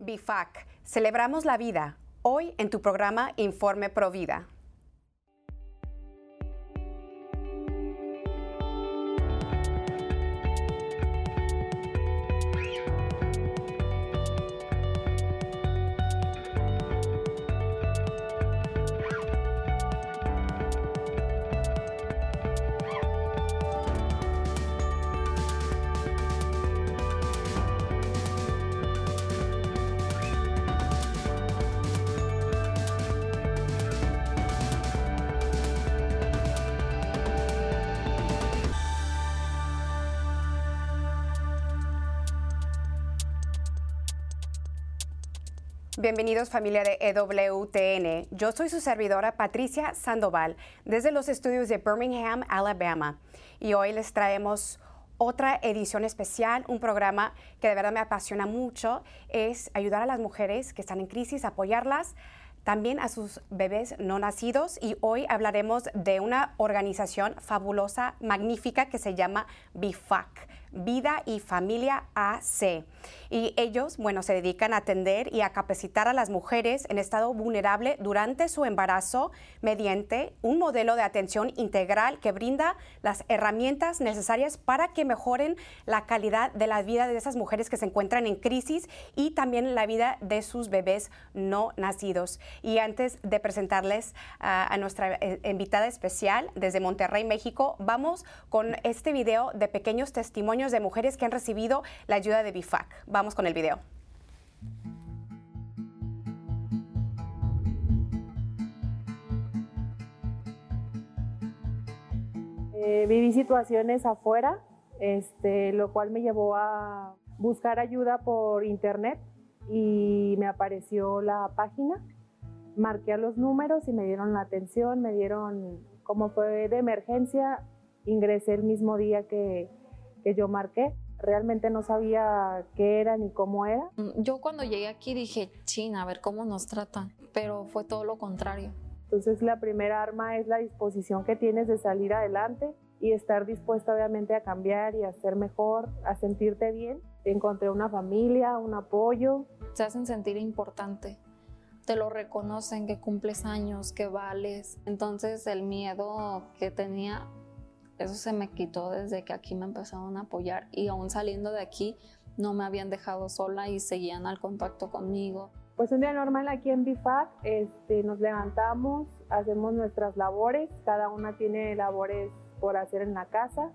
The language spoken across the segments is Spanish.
BIFAC, celebramos la vida. Hoy en tu programa Informe Pro Bienvenidos familia de EWTN. Yo soy su servidora Patricia Sandoval desde los estudios de Birmingham, Alabama. Y hoy les traemos otra edición especial, un programa que de verdad me apasiona mucho, es ayudar a las mujeres que están en crisis, apoyarlas, también a sus bebés no nacidos y hoy hablaremos de una organización fabulosa, magnífica que se llama BIFAC. Vida y Familia AC. Y ellos, bueno, se dedican a atender y a capacitar a las mujeres en estado vulnerable durante su embarazo mediante un modelo de atención integral que brinda las herramientas necesarias para que mejoren la calidad de la vida de esas mujeres que se encuentran en crisis y también la vida de sus bebés no nacidos. Y antes de presentarles a, a nuestra eh, invitada especial desde Monterrey, México, vamos con este video de pequeños testimonios de mujeres que han recibido la ayuda de BIFAC. Vamos con el video. Eh, viví situaciones afuera, este, lo cual me llevó a buscar ayuda por internet y me apareció la página. Marqué a los números y me dieron la atención, me dieron, como fue de emergencia, ingresé el mismo día que, que yo marqué. Realmente no sabía qué era ni cómo era. Mm, yo cuando llegué aquí dije, China, a ver cómo nos tratan, pero fue todo lo contrario. Entonces la primera arma es la disposición que tienes de salir adelante y estar dispuesta obviamente a cambiar y a ser mejor, a sentirte bien. Encontré una familia, un apoyo. Se hacen sentir importante, te lo reconocen que cumples años, que vales. Entonces el miedo que tenía eso se me quitó desde que aquí me empezaron a apoyar y aún saliendo de aquí no me habían dejado sola y seguían al contacto conmigo. Pues un día normal aquí en BIFAC, este, nos levantamos, hacemos nuestras labores, cada una tiene labores por hacer en la casa,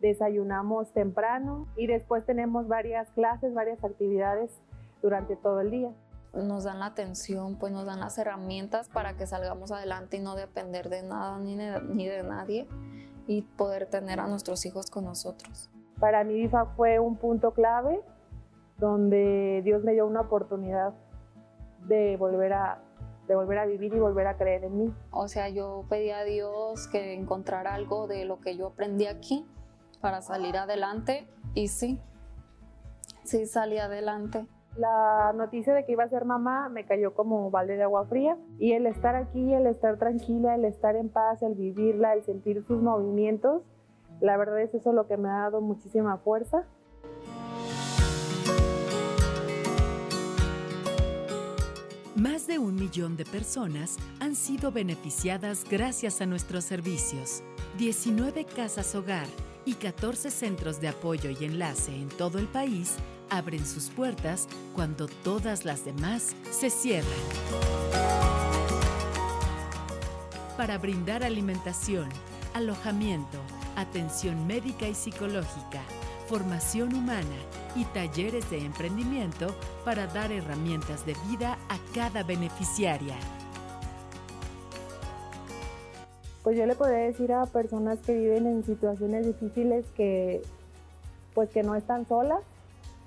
desayunamos temprano y después tenemos varias clases, varias actividades durante todo el día. Nos dan la atención, pues nos dan las herramientas para que salgamos adelante y no depender de nada ni de, ni de nadie y poder tener a nuestros hijos con nosotros. Para mí fue un punto clave donde Dios me dio una oportunidad de volver a de volver a vivir y volver a creer en mí. O sea, yo pedí a Dios que encontrara algo de lo que yo aprendí aquí para salir adelante y sí, sí salí adelante. La noticia de que iba a ser mamá me cayó como balde de agua fría y el estar aquí, el estar tranquila, el estar en paz, el vivirla, el sentir sus movimientos, la verdad es eso lo que me ha dado muchísima fuerza. Más de un millón de personas han sido beneficiadas gracias a nuestros servicios. 19 casas hogar y 14 centros de apoyo y enlace en todo el país abren sus puertas cuando todas las demás se cierran. Para brindar alimentación, alojamiento, atención médica y psicológica, formación humana y talleres de emprendimiento para dar herramientas de vida a cada beneficiaria. Pues yo le podría decir a personas que viven en situaciones difíciles que pues que no están solas,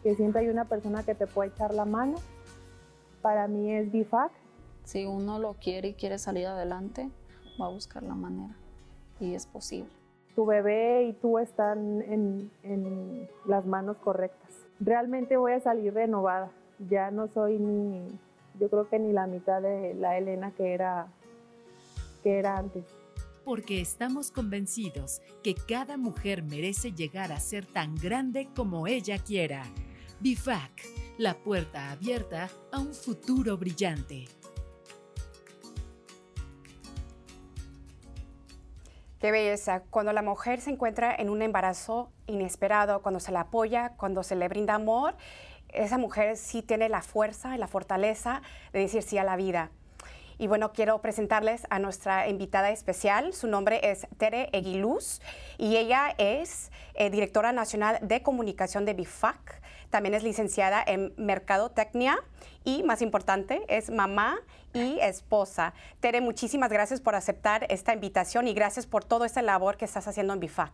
que siempre hay una persona que te puede echar la mano. Para mí es BIFAC. Si uno lo quiere y quiere salir adelante, va a buscar la manera y es posible. Tu bebé y tú están en, en las manos correctas. Realmente voy a salir renovada. Ya no soy ni, yo creo que ni la mitad de la Elena que era, que era antes porque estamos convencidos que cada mujer merece llegar a ser tan grande como ella quiera. BIFAC, la puerta abierta a un futuro brillante. Qué belleza. Cuando la mujer se encuentra en un embarazo inesperado, cuando se la apoya, cuando se le brinda amor, esa mujer sí tiene la fuerza y la fortaleza de decir sí a la vida. Y bueno, quiero presentarles a nuestra invitada especial. Su nombre es Tere Eguiluz y ella es eh, directora nacional de comunicación de BIFAC. También es licenciada en Mercadotecnia y, más importante, es mamá y esposa. Tere, muchísimas gracias por aceptar esta invitación y gracias por toda esta labor que estás haciendo en BIFAC.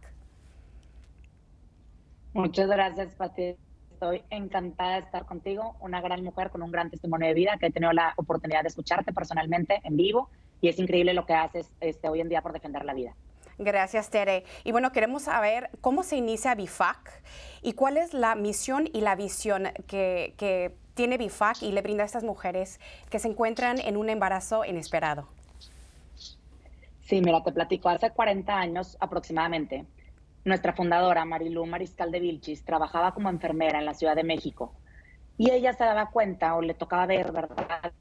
Muchas gracias, Pati. Estoy encantada de estar contigo, una gran mujer con un gran testimonio de vida que he tenido la oportunidad de escucharte personalmente en vivo y es increíble lo que haces este, hoy en día por defender la vida. Gracias, Tere. Y bueno, queremos saber cómo se inicia BIFAC y cuál es la misión y la visión que, tiene BIFAC y le brinda a estas mujeres que se encuentran en un embarazo inesperado. Sí, mira, te platico. Hace 40 años aproximadamente, nuestra fundadora, Marilu Mariscal de Vilchis, trabajaba como enfermera en la Ciudad de México. Y ella se daba cuenta o le tocaba ver, ¿verdad?,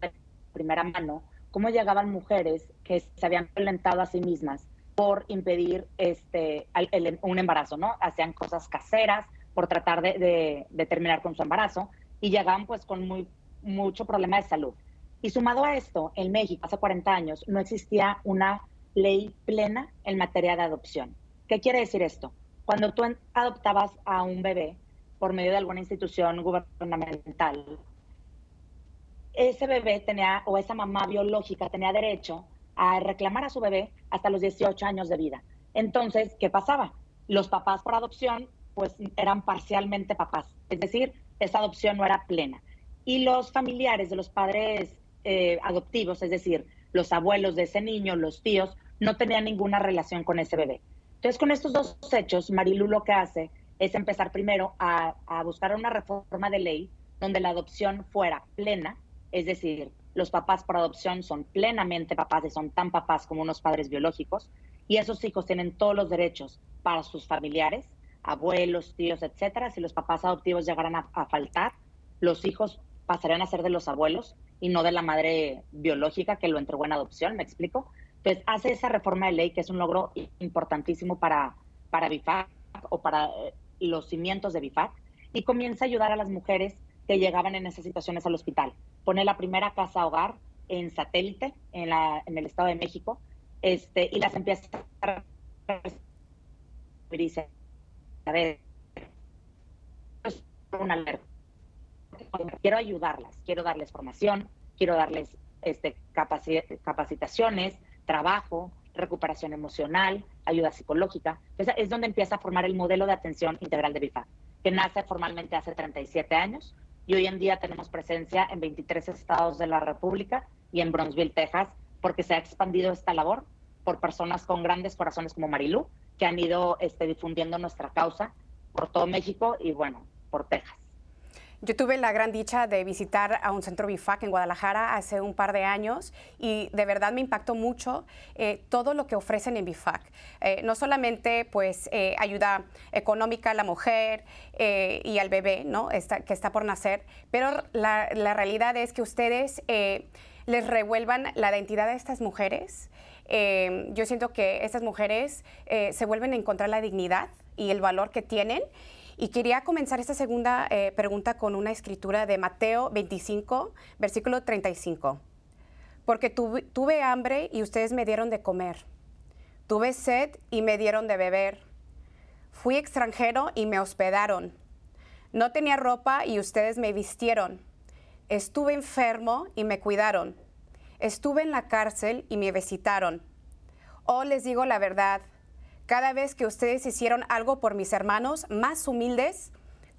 de primera mano, cómo llegaban mujeres que se habían violentado a sí mismas por impedir este, un embarazo, ¿no? Hacían cosas caseras por tratar de, terminar con su embarazo y llegaban pues con muy, mucho problema de salud. Y sumado a esto, en México hace 40 años no existía una ley plena en materia de adopción. ¿Qué quiere decir esto? Cuando tú adoptabas a un bebé por medio de alguna institución gubernamental, ese bebé tenía, o esa mamá biológica tenía derecho a reclamar a su bebé hasta los 18 años de vida. Entonces, ¿qué pasaba? Los papás por adopción, pues eran parcialmente papás, es decir, esa adopción no era plena. Y los familiares de los padres eh, adoptivos, es decir, los abuelos de ese niño, los tíos, no tenían ninguna relación con ese bebé. Entonces, con estos dos hechos, Marilu lo que hace es empezar primero a, a buscar una reforma de ley donde la adopción fuera plena, es decir, los papás por adopción son plenamente papás y son tan papás como unos padres biológicos, y esos hijos tienen todos los derechos para sus familiares, abuelos, tíos, etcétera. Si los papás adoptivos llegaran a, faltar, los hijos pasarían a ser de los abuelos y no de la madre biológica que lo entregó en adopción, ¿me explico? Entonces, hace esa reforma de ley que es un logro importantísimo para, para BIFAC o para eh, los cimientos de BIFAC y comienza a ayudar a las mujeres que llegaban en esas situaciones al hospital. Pone la primera casa hogar en satélite en, la, en el Estado de México este, y las empieza a dice, a ver, una alerta. Quiero ayudarlas, quiero darles formación, quiero darles este, capacitaciones, trabajo, recuperación emocional, ayuda psicológica. Entonces, es donde empieza a formar el modelo de atención integral de BIFA, que nace formalmente hace 37 años, y hoy en día tenemos presencia en 23 estados de la República y en Bronzeville, Texas, porque se ha expandido esta labor por personas con grandes corazones como Marilú, que han ido este, difundiendo nuestra causa por todo México y bueno, por Texas. Yo tuve la gran dicha de visitar a un centro BIFAC en Guadalajara hace un par de años y de verdad me impactó mucho eh, todo lo que ofrecen en BIFAC. Eh, no solamente pues eh, ayuda económica a la mujer y al bebé ¿no? que está por nacer, pero la, la realidad es que ustedes les revuelvan la identidad de estas mujeres. yo siento que estas mujeres se vuelven a encontrar la dignidad y el valor que tienen y quería comenzar esta segunda eh, pregunta con una escritura de Mateo 25, versículo 35. Porque tuve, hambre y ustedes me dieron de comer. Tuve sed y me dieron de beber. Fui extranjero y me hospedaron. No tenía ropa y ustedes me vistieron. Estuve enfermo y me cuidaron. Estuve en la cárcel y me visitaron. Oh, les digo la verdad cada vez que ustedes hicieron algo por mis hermanos más humildes,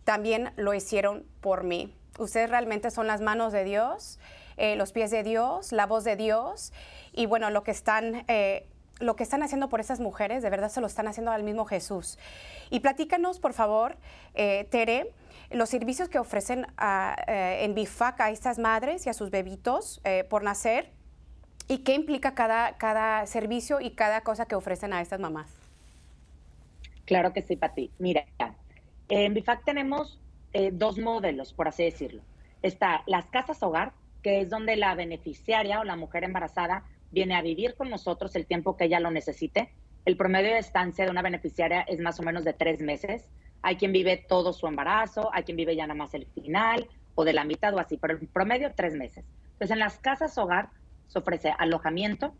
también lo hicieron por mí. Ustedes realmente son las manos de Dios, eh, los pies de Dios, la voz de Dios. Y bueno, lo que están... Eh, lo que están haciendo por esas mujeres, de verdad se lo están haciendo al mismo Jesús. Y platícanos, por favor, eh, Tere, los servicios que ofrecen en BIFAC a estas madres y a sus bebitos por nacer y qué implica cada, cada servicio y cada cosa que ofrecen a estas mamás. Claro que sí, Pati. Mira, en BIFAC tenemos eh, dos modelos, por así decirlo. Está las casas hogar, que es donde la beneficiaria o la mujer embarazada viene a vivir con nosotros el tiempo que ella lo necesite. El promedio de estancia de una beneficiaria es más o menos de tres meses. Hay quien vive todo su embarazo, hay quien vive ya nada más el final o de la mitad o así, pero el promedio tres meses. Entonces en las casas hogar se ofrece alojamiento,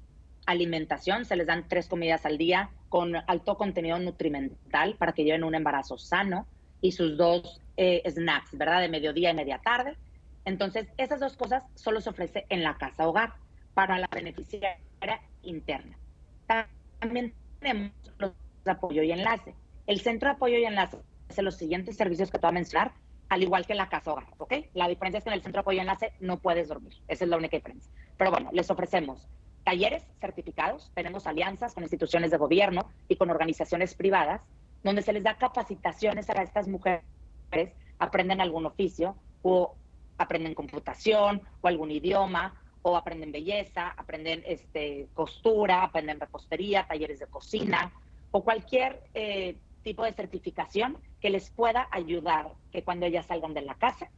alimentación, se les dan tres comidas al día con alto contenido nutrimental para que lleven un embarazo sano y sus dos eh, snacks, ¿verdad? De mediodía y media tarde. Entonces, esas dos cosas solo se ofrece en la casa hogar para la beneficiaria interna. También tenemos los apoyo y enlace. El centro de apoyo y enlace hace los siguientes servicios que te voy a mencionar, al igual que en la casa hogar, ¿ok? La diferencia es que en el centro de apoyo y enlace no puedes dormir. Esa es la única diferencia. Pero bueno, les ofrecemos talleres certificados, tenemos alianzas con instituciones de gobierno y con organizaciones privadas, donde se les da capacitaciones a estas mujeres, aprenden algún oficio o aprenden computación o algún idioma o aprenden belleza, aprenden este, costura, aprenden repostería, talleres de cocina o cualquier eh, tipo de certificación que les pueda ayudar que cuando ellas salgan de la casa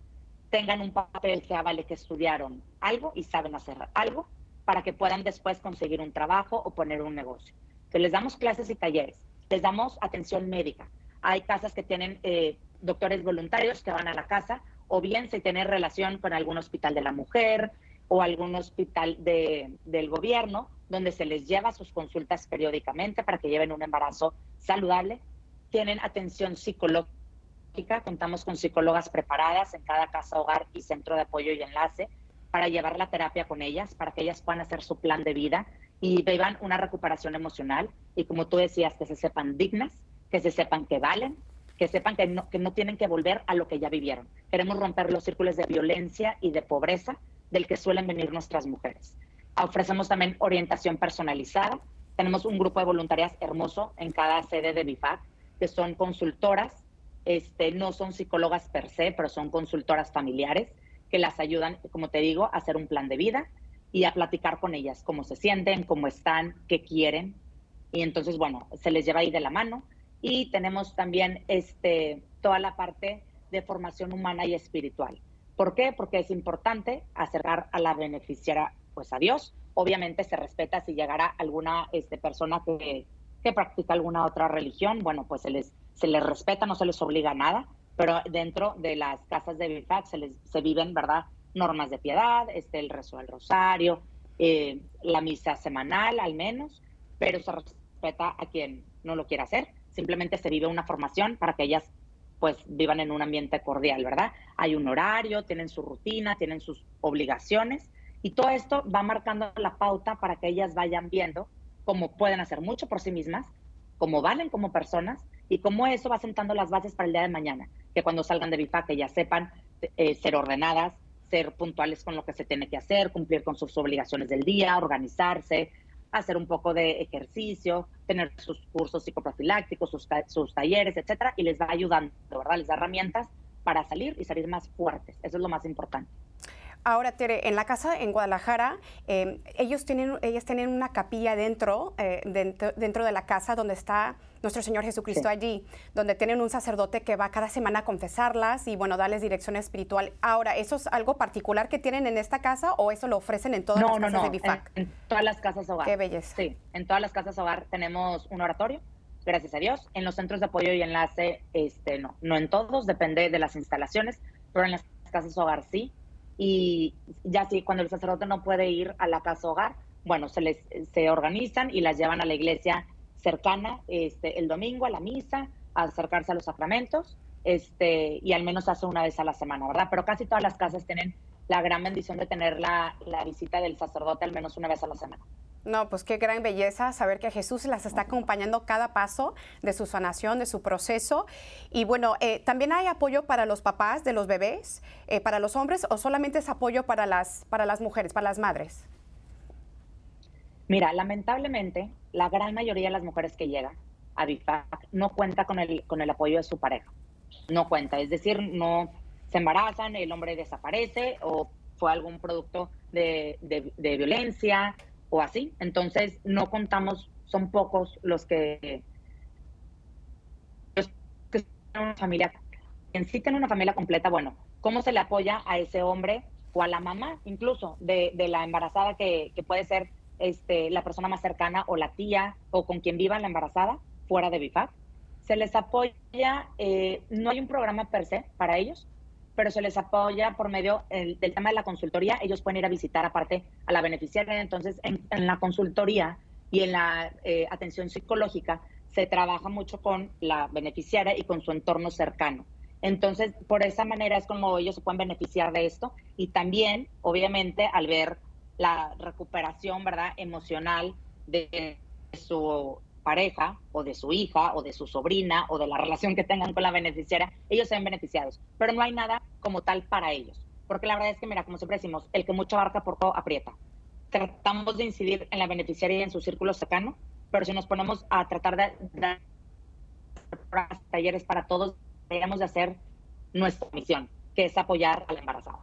tengan un papel que avale que estudiaron algo y saben hacer algo para que puedan después conseguir un trabajo o poner un negocio. Entonces les damos clases y talleres, les damos atención médica. Hay casas que tienen eh, doctores voluntarios que van a la casa o bien se tiene relación con algún hospital de la mujer o algún hospital de, del gobierno donde se les lleva sus consultas periódicamente para que lleven un embarazo saludable. Tienen atención psicológica, contamos con psicólogas preparadas en cada casa, hogar y centro de apoyo y enlace para llevar la terapia con ellas, para que ellas puedan hacer su plan de vida y vivan una recuperación emocional y como tú decías, que se sepan dignas, que se sepan que valen, que sepan que no, que no tienen que volver a lo que ya vivieron. Queremos romper los círculos de violencia y de pobreza del que suelen venir nuestras mujeres. Ofrecemos también orientación personalizada. Tenemos un grupo de voluntarias hermoso en cada sede de BIFAC, que son consultoras, este, no son psicólogas per se, pero son consultoras familiares que las ayudan, como te digo, a hacer un plan de vida y a platicar con ellas, cómo se sienten, cómo están, qué quieren. Y entonces, bueno, se les lleva ahí de la mano. Y tenemos también este, toda la parte de formación humana y espiritual. ¿Por qué? Porque es importante acercar a la beneficiaria pues a Dios. Obviamente se respeta si llegara alguna este, persona que, que practica alguna otra religión, bueno, pues se les, se les respeta, no se les obliga a nada, pero dentro de las casas de BIFAC se, les, se viven, ¿verdad? Normas de piedad, este, el rezo del rosario, eh, la misa semanal al menos, pero se respeta a quien no lo quiera hacer. Simplemente se vive una formación para que ellas pues vivan en un ambiente cordial, ¿verdad? Hay un horario, tienen su rutina, tienen sus obligaciones y todo esto va marcando la pauta para que ellas vayan viendo cómo pueden hacer mucho por sí mismas, cómo valen como personas y cómo eso va sentando las bases para el día de mañana que cuando salgan de BIFAC que ya sepan eh, ser ordenadas, ser puntuales con lo que se tiene que hacer, cumplir con sus obligaciones del día, organizarse, hacer un poco de ejercicio, tener sus cursos psicoprofilácticos, sus, sus talleres, etcétera, y les va ayudando, ¿verdad? Les da herramientas para salir y salir más fuertes. Eso es lo más importante. Ahora, Tere, en la casa en Guadalajara, eh, ellos tienen, ellas tienen una capilla dentro, eh, dentro, dentro, de la casa donde está nuestro Señor Jesucristo allí, donde tienen un sacerdote que va cada semana a confesarlas y, bueno, darles dirección espiritual. Ahora, ¿eso es algo particular que tienen en esta casa o eso lo ofrecen en todas las casas de BIFAC? En, en, todas las casas hogar. Qué belleza. Sí, en todas las casas hogar tenemos un oratorio, gracias a Dios. En los centros de apoyo y enlace, este, no, no en todos, depende de las instalaciones, pero en las casas hogar sí y ya sí, cuando el sacerdote no puede ir a la casa hogar, bueno, se les se organizan y las llevan a la iglesia cercana este, el domingo a la misa, a acercarse a los sacramentos, este, y al menos hace una vez a la semana, ¿verdad? Pero casi todas las casas tienen la gran bendición de tener la, la visita del sacerdote al menos una vez a la semana. No, pues qué gran belleza saber que Jesús las está acompañando cada paso de su sanación, de su proceso. Y bueno, eh, ¿también hay apoyo para los papás de los bebés, eh, para los hombres, o solamente es apoyo para las, para las mujeres, para las madres? Mira, lamentablemente, la gran mayoría de las mujeres que llegan a BIFAC no cuenta con el, con el apoyo de su pareja. No cuenta, es decir, no se embarazan, el hombre desaparece o fue algún producto de, de, de violencia o así. Entonces, no contamos, son pocos los que, los que una familia. sí tiene una familia completa, bueno, ¿cómo se le apoya a ese hombre o a la mamá incluso de, la embarazada que, puede ser este, la persona más cercana o la tía o con quien viva la embarazada fuera de BIFAC? Se les apoya, eh, no hay un programa per se para ellos, pero se les apoya por medio del tema de la consultoría. Ellos pueden ir a visitar aparte a la beneficiaria. Entonces, en, la consultoría y en la eh, atención psicológica se trabaja mucho con la beneficiaria y con su entorno cercano. Entonces, por esa manera es como ellos se pueden beneficiar de esto y también, obviamente, al ver la recuperación, ¿verdad?, emocional de su pareja o de su hija o de su sobrina o de la relación que tengan con la beneficiaria, ellos se ven beneficiados. Pero no hay nada como tal para ellos. Porque la verdad es que, mira, como siempre decimos, el que mucho abarca poco aprieta. Tratamos de incidir en la beneficiaria y en su círculo cercano, pero si nos ponemos a tratar de dar talleres para todos, deberíamos de hacer nuestra misión, que es apoyar a la embarazada.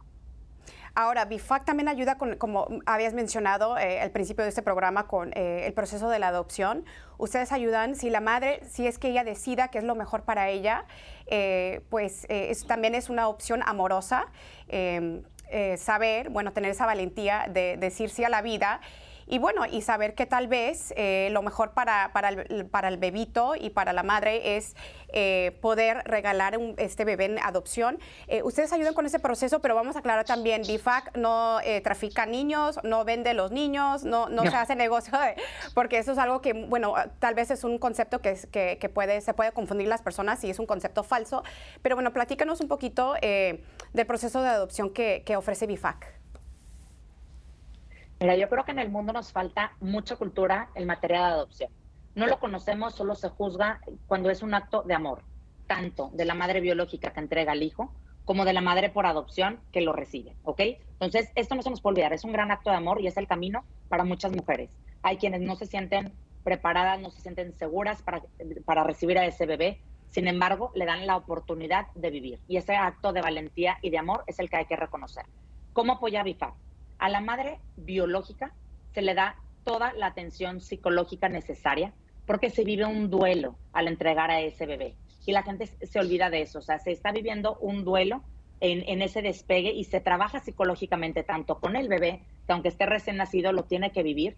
Ahora, BIFAC también ayuda, con, como habías mencionado eh, al principio de este programa, con eh, el proceso de la adopción. Ustedes ayudan, si la madre, si es que ella decida que es lo mejor para ella, eh, pues también es una opción amorosa. Saber, bueno, tener esa valentía de decir sí a la vida y bueno, y saber que tal vez eh, lo mejor para, para, el, para, el, bebito y para la madre es eh, poder regalar un, este bebé en adopción. Eh, ustedes ayudan con ese proceso, pero vamos a aclarar también, BIFAC no trafica niños, no vende los niños, no, no, se hace negocio, porque eso es algo que, bueno, tal vez es un concepto que, que, que, puede, se puede confundir las personas y es un concepto falso. Pero bueno, platícanos un poquito del proceso de adopción que, que ofrece BIFAC. Mira, yo creo que en el mundo nos falta mucha cultura en materia de adopción. No lo conocemos, solo se juzga cuando es un acto de amor, tanto de la madre biológica que entrega al hijo como de la madre por adopción que lo recibe, ¿ok? Entonces, esto no se nos puede olvidar, es un gran acto de amor y es el camino para muchas mujeres. Hay quienes no se sienten preparadas, no se sienten seguras para, para recibir a ese bebé, sin embargo, le dan la oportunidad de vivir. Y ese acto de valentía y de amor es el que hay que reconocer. ¿Cómo apoya a? A la madre biológica se le da toda la atención psicológica necesaria porque se vive un duelo al entregar a ese bebé. Y la gente se olvida de eso, o sea, se está viviendo un duelo en, ese despegue y se trabaja psicológicamente tanto con el bebé, que aunque esté recién nacido lo tiene que vivir,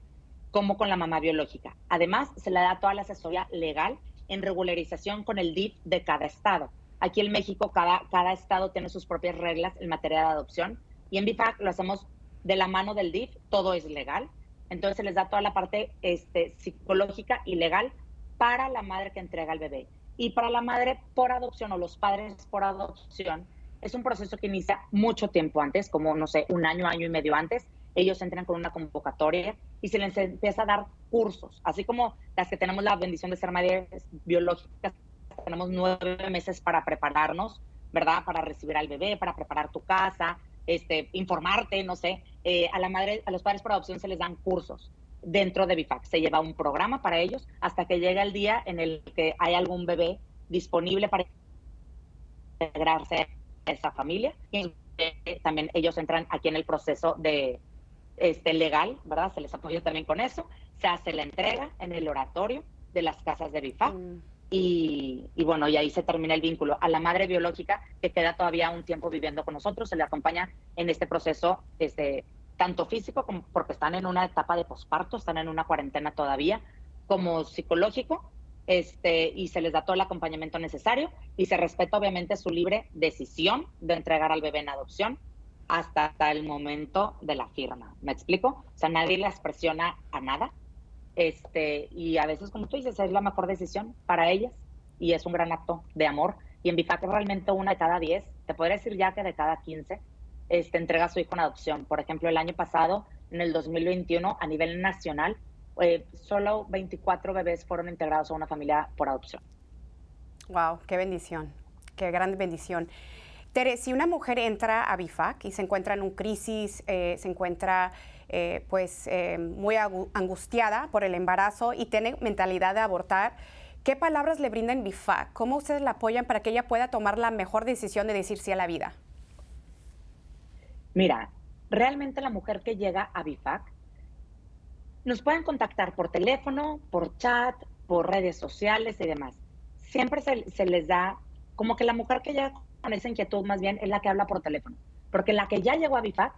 como con la mamá biológica. Además, se le da toda la asesoría legal en regularización con el DIF de cada estado. Aquí en México, cada, cada estado tiene sus propias reglas en materia de adopción y en BIFAC lo hacemos de la mano del DIF, todo es legal. Entonces se les da toda la parte este, psicológica y legal para la madre que entrega al bebé. Y para la madre por adopción o los padres por adopción, es un proceso que inicia mucho tiempo antes, como no sé, un año, año y medio antes. Ellos entran con una convocatoria y se les empieza a dar cursos, así como las que tenemos la bendición de ser madres biológicas, tenemos nueve meses para prepararnos, ¿verdad? Para recibir al bebé, para preparar tu casa, este, informarte, no sé. Eh, a la madre, a los padres por adopción se les dan cursos dentro de BIFAC. Se lleva un programa para ellos hasta que llega el día en el que hay algún bebé disponible para integrarse a esa familia. Y también ellos entran aquí en el proceso de este legal, ¿verdad? Se les apoya también con eso. Se hace la entrega en el oratorio de las casas de BIFAC. Mm. Y, bueno, y ahí se termina el vínculo. A la madre biológica, que queda todavía un tiempo viviendo con nosotros, se le acompaña en este proceso desde tanto físico, como porque están en una etapa de posparto, están en una cuarentena todavía, como psicológico, este, y se les da todo el acompañamiento necesario y se respeta obviamente su libre decisión de entregar al bebé en adopción hasta el momento de la firma. ¿Me explico? O sea, nadie les presiona a nada, este, y a veces, como tú dices, es la mejor decisión para ellas y es un gran acto de amor. Y en BIFAC realmente una de cada diez, te podría decir ya que de cada quince, este, entrega a su hijo en adopción. Por ejemplo, el año pasado, en el 2021, a nivel nacional, eh, solo 24 bebés fueron integrados a una familia por adopción. Wow, qué bendición, qué gran bendición. Tere, si una mujer entra a BIFAC y se encuentra en un crisis, eh, se encuentra eh, pues eh, muy angustiada por el embarazo y tiene mentalidad de abortar, ¿qué palabras le brindan BIFAC? ¿Cómo ustedes la apoyan para que ella pueda tomar la mejor decisión de decir sí a la vida? Mira, realmente la mujer que llega a BIFAC nos pueden contactar por teléfono, por chat, por redes sociales y demás. Siempre se, les da como que la mujer que llega esa inquietud más bien es la que habla por teléfono. Porque la que ya llegó a BIFAC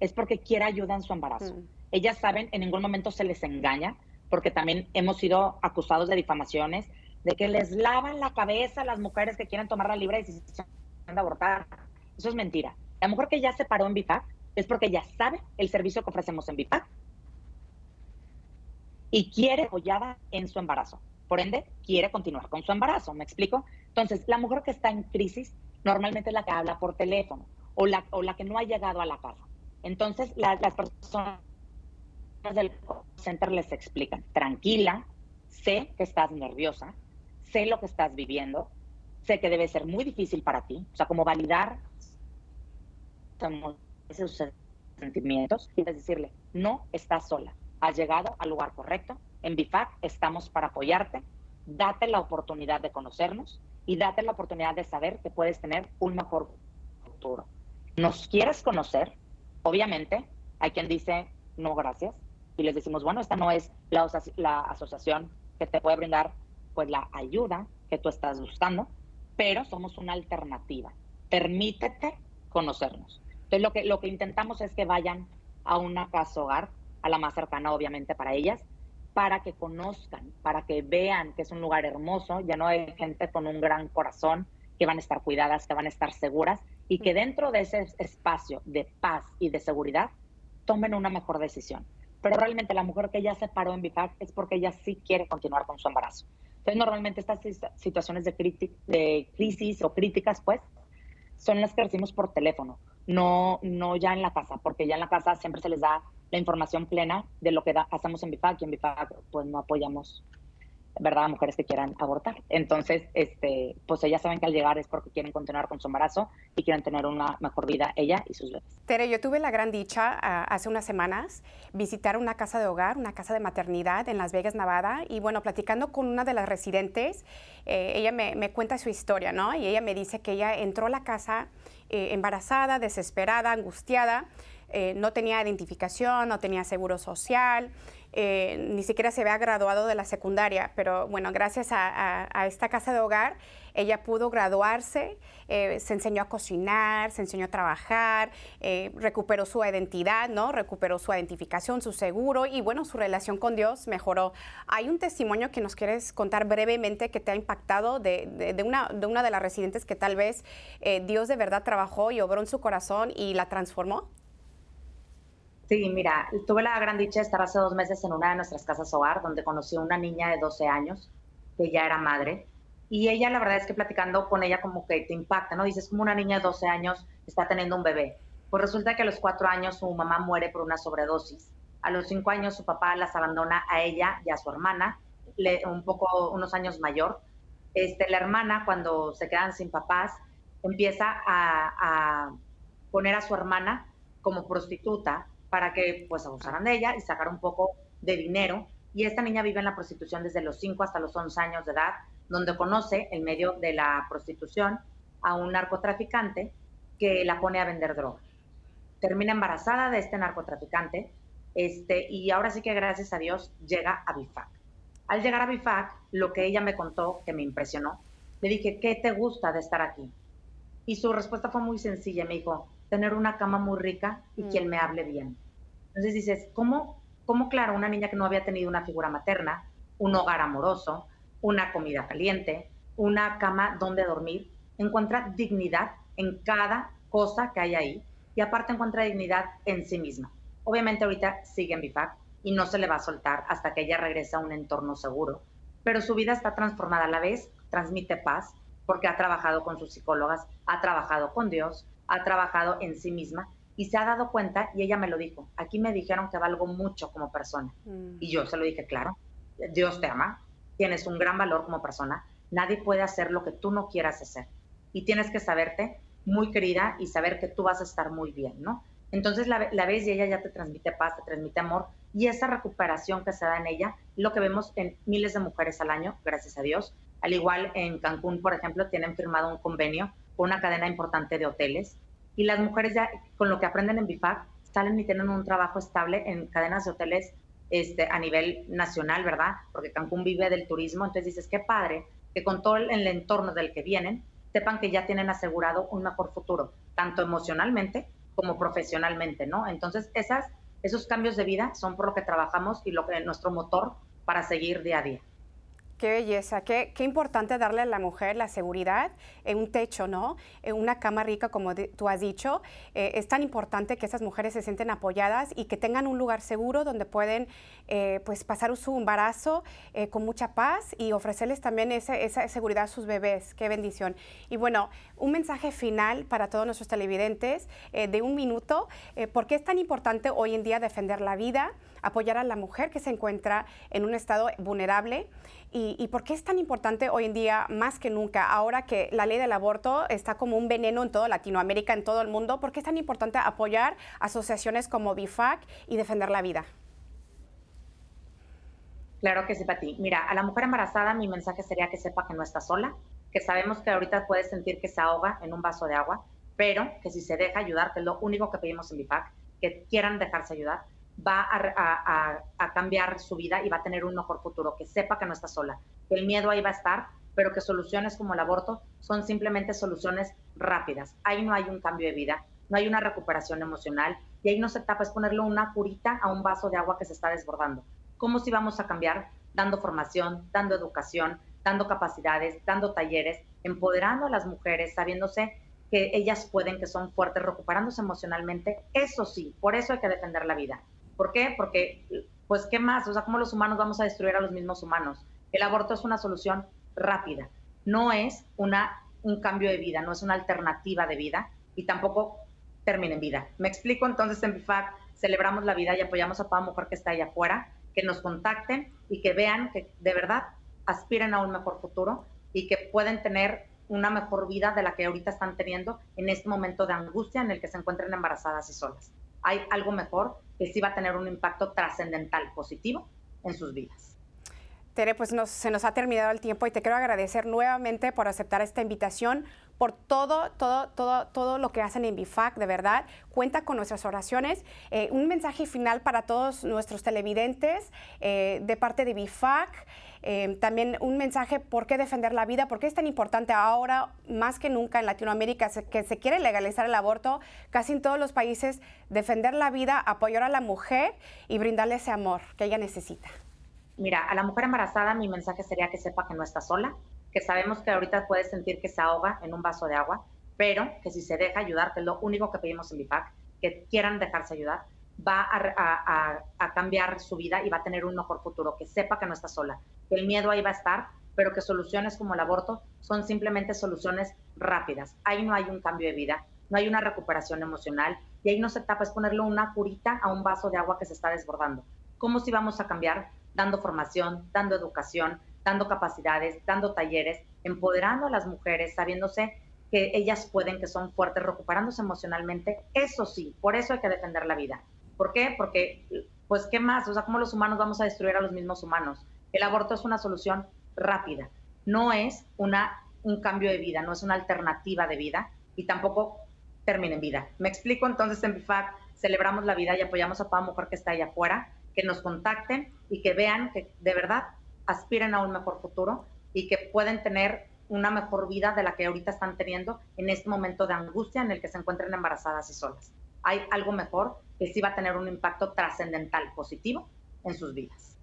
es porque quiere ayuda en su embarazo. Mm. Ellas saben, en ningún momento se les engaña, porque también hemos sido acusados de difamaciones, de que les lavan la cabeza a las mujeres que quieren tomar la libre decisión de abortar. Eso es mentira. La mujer que ya se paró en BIFAC es porque ya sabe el servicio que ofrecemos en BIFAC y quiere apoyada en su embarazo. Por ende, quiere continuar con su embarazo, ¿me explico? Entonces, la mujer que está en crisis normalmente es la que habla por teléfono o la, o la que no ha llegado a la casa. Entonces, las personas del center les explican, tranquila, sé que estás nerviosa, sé lo que estás viviendo, sé que debe ser muy difícil para ti, o sea, como validar esos sentimientos y decirle, no estás sola, has llegado al lugar correcto, en BIFAC estamos para apoyarte, date la oportunidad de conocernos y date la oportunidad de saber que puedes tener un mejor futuro. ¿Nos quieres conocer? Obviamente, hay quien dice, no, gracias, y les decimos, bueno, esta no es la, asociación que te puede brindar pues la ayuda que tú estás buscando, pero somos una alternativa. Permítete conocernos. Entonces, lo que, lo que intentamos es que vayan a una casa hogar, a la más cercana, obviamente, para ellas, para que conozcan, para que vean que es un lugar hermoso, ya no hay gente con un gran corazón, que van a estar cuidadas, que van a estar seguras y que dentro de ese espacio de paz y de seguridad tomen una mejor decisión. Pero realmente la mujer que ya se paró en BIFAC es porque ella sí quiere continuar con su embarazo. Entonces, normalmente estas situaciones de, de crisis o críticas, pues, son las que recibimos por teléfono, no, no ya en la casa, porque ya en la casa siempre se les da la información plena de lo que hacemos en BIFAC y en BIFAC pues no apoyamos ¿verdad? Mujeres que quieran abortar. Entonces, este, pues ellas saben que al llegar es porque quieren continuar con su embarazo y quieren tener una mejor vida ella y sus bebés. Tere, yo tuve la gran dicha ah, hace unas semanas visitar una casa de hogar, una casa de maternidad en Las Vegas, Nevada, y bueno, platicando con una de las residentes, eh, ella me, me, cuenta su historia, ¿no? Y ella me dice que ella entró a la casa eh, embarazada, desesperada, angustiada, eh, no tenía identificación, no tenía seguro social, eh, ni siquiera se había graduado de la secundaria, pero bueno, gracias a, esta casa de hogar, ella pudo graduarse, eh, se enseñó a cocinar, se enseñó a trabajar, recuperó su identidad, ¿no? Recuperó su identificación, su seguro y bueno, su relación con Dios mejoró. Hay un testimonio que nos quieres contar brevemente que te ha impactado de, una, de una de las residentes que tal vez Dios de verdad trabajó y obró en su corazón y la transformó. Sí, mira, tuve la gran dicha de estar hace dos meses en una de nuestras casas hogar, donde conocí a una niña de 12 años, que ya era madre, y ella, la verdad es que platicando con ella como que te impacta, ¿no? Dices, como una niña de 12 años está teniendo un bebé. Pues resulta que a los cuatro años su mamá muere por una sobredosis. A los cinco años su papá las abandona a ella y a su hermana, un poco, unos años mayor. Este, la hermana, cuando se quedan sin papás, empieza a, a poner a su hermana como prostituta para que pues abusaran de ella y sacar un poco de dinero. Y esta niña vive en la prostitución desde los 5 hasta los 11 años de edad, donde conoce en medio de la prostitución a un narcotraficante que la pone a vender droga. Termina embarazada de este narcotraficante este, y ahora sí que gracias a Dios llega a BIFAC. Al llegar a BIFAC, lo que ella me contó, que me impresionó, le dije, ¿qué te gusta de estar aquí? Y su respuesta fue muy sencilla, me dijo, tener una cama muy rica y mm. quien me hable bien. Entonces dices, ¿cómo, ¿cómo, claro, una niña que no había tenido una figura materna, un hogar amoroso, una comida caliente, una cama donde dormir, encuentra dignidad en cada cosa que hay ahí y aparte encuentra dignidad en sí misma? Obviamente ahorita sigue en BIFAC y no se le va a soltar hasta que ella regrese a un entorno seguro, pero su vida está transformada a la vez, transmite paz porque ha trabajado con sus psicólogas, ha trabajado con Dios, ha trabajado en sí misma y se ha dado cuenta y ella me lo dijo, aquí me dijeron que valgo mucho como persona. Mm. Y yo se lo dije, claro, Dios te ama, tienes un gran valor como persona, nadie puede hacer lo que tú no quieras hacer. Y tienes que saberte muy querida y saber que tú vas a estar muy bien, ¿no? Entonces la, la ves y ella ya te transmite paz, te transmite amor y esa recuperación que se da en ella, lo que vemos en miles de mujeres al año, gracias a Dios. Al igual en Cancún, por ejemplo, tienen firmado un convenio con una cadena importante de hoteles y las mujeres ya con lo que aprenden en BIFAC salen y tienen un trabajo estable en cadenas de hoteles este, a nivel nacional, ¿verdad? Porque Cancún vive del turismo, entonces dices, qué padre que con todo el, entorno del que vienen, sepan que ya tienen asegurado un mejor futuro, tanto emocionalmente como profesionalmente, ¿no? Entonces, esas, esos cambios de vida son por lo que trabajamos y lo que nuestro motor para seguir día a día. Qué belleza, qué, qué, importante darle a la mujer la seguridad en un techo, ¿no? En una cama rica, como tú has dicho. Eh, es tan importante que esas mujeres se sienten apoyadas y que tengan un lugar seguro donde pueden eh, pues pasar su embarazo eh, con mucha paz y ofrecerles también esa, esa, seguridad a sus bebés. Qué bendición. Y bueno, un mensaje final para todos nuestros televidentes de un minuto. ¿Por qué es tan importante hoy en día defender la vida, apoyar a la mujer que se encuentra en un estado vulnerable? ¿Y, por qué es tan importante hoy en día, más que nunca, ahora que la ley del aborto está como un veneno en toda Latinoamérica, en todo el mundo? ¿Por qué es tan importante apoyar asociaciones como BIFAC y defender la vida? Claro que sí, Pati. Mira, a la mujer embarazada mi mensaje sería que sepa que no está sola, que sabemos que ahorita puede sentir que se ahoga en un vaso de agua, pero que si se deja ayudar, que es lo único que pedimos en BIFAC, que quieran dejarse ayudar, va a, cambiar su vida y va a tener un mejor futuro, que sepa que no está sola, que el miedo ahí va a estar, pero que soluciones como el aborto son simplemente soluciones rápidas. Ahí no hay un cambio de vida, no hay una recuperación emocional y ahí no se tapa, es ponerle una curita a un vaso de agua que se está desbordando. ¿Cómo si vamos a cambiar? Dando formación, dando educación, dando capacidades, dando talleres, empoderando a las mujeres, sabiéndose que ellas pueden, que son fuertes, recuperándose emocionalmente. Eso sí, por eso hay que defender la vida. ¿Por qué? Porque, pues, ¿qué más? O sea, ¿cómo los humanos vamos a destruir a los mismos humanos? El aborto es una solución rápida, no es una, un cambio de vida, no es una alternativa de vida y tampoco termina en vida. Me explico, entonces en BIFAC celebramos la vida y apoyamos a toda mujer que está allá afuera, que nos contacten y que vean que de verdad aspiren a un mejor futuro y que pueden tener una mejor vida de la que ahorita están teniendo en este momento de angustia en el que se encuentran embarazadas y solas. Hay algo mejor que sí va a tener un impacto trascendental positivo en sus vidas. Tere, pues se nos ha terminado el tiempo y te quiero agradecer nuevamente por aceptar esta invitación, por todo, todo, todo, todo lo que hacen en BIFAC, de verdad. Cuenta con nuestras oraciones. Eh, un mensaje final para todos nuestros televidentes eh, de parte de BIFAC. Eh, también un mensaje, ¿por qué defender la vida? ¿Por qué es tan importante ahora, más que nunca en Latinoamérica, que se quiere legalizar el aborto? Casi en todos los países, defender la vida, apoyar a la mujer y brindarle ese amor que ella necesita. Mira, a la mujer embarazada mi mensaje sería que sepa que no está sola, que sabemos que ahorita puede sentir que se ahoga en un vaso de agua, pero que si se deja ayudar, que es lo único que pedimos en BIPAC, que quieran dejarse ayudar, va a, cambiar su vida y va a tener un mejor futuro, que sepa que no está sola, el miedo ahí va a estar, pero que soluciones como el aborto son simplemente soluciones rápidas. Ahí no hay un cambio de vida, no hay una recuperación emocional y ahí no se tapa, es ponerle una curita a un vaso de agua que se está desbordando. ¿Cómo si vamos a cambiar? Dando formación, dando educación, dando capacidades, dando talleres, empoderando a las mujeres, sabiéndose que ellas pueden, que son fuertes, recuperándose emocionalmente. Eso sí, por eso hay que defender la vida. ¿Por qué? Porque, pues, ¿qué más? O sea, ¿cómo los humanos vamos a destruir a los mismos humanos? El aborto es una solución rápida, no es una, un cambio de vida, no es una alternativa de vida y tampoco termina en vida. Me explico, entonces en BIFAC celebramos la vida y apoyamos a toda mujer que está allá afuera, que nos contacten y que vean que de verdad aspiren a un mejor futuro y que pueden tener una mejor vida de la que ahorita están teniendo en este momento de angustia en el que se encuentran embarazadas y solas. Hay algo mejor que sí va a tener un impacto trascendental positivo en sus vidas.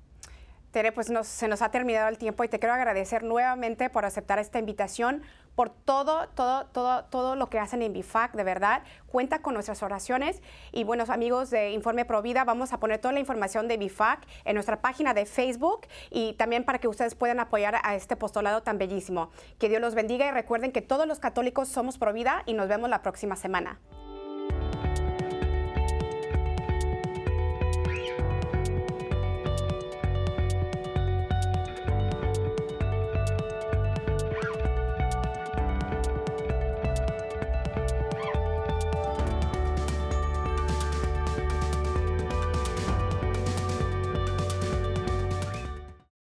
Tere, pues se nos ha terminado el tiempo y te quiero agradecer nuevamente por aceptar esta invitación, por todo, todo, todo, todo lo que hacen en BIFAC, de verdad. Cuenta con nuestras oraciones y buenos amigos de Informe Provida, vamos a poner toda la información de BIFAC en nuestra página de Facebook y también para que ustedes puedan apoyar a este postulado tan bellísimo. Que Dios los bendiga y recuerden que todos los católicos somos Provida y nos vemos la próxima semana.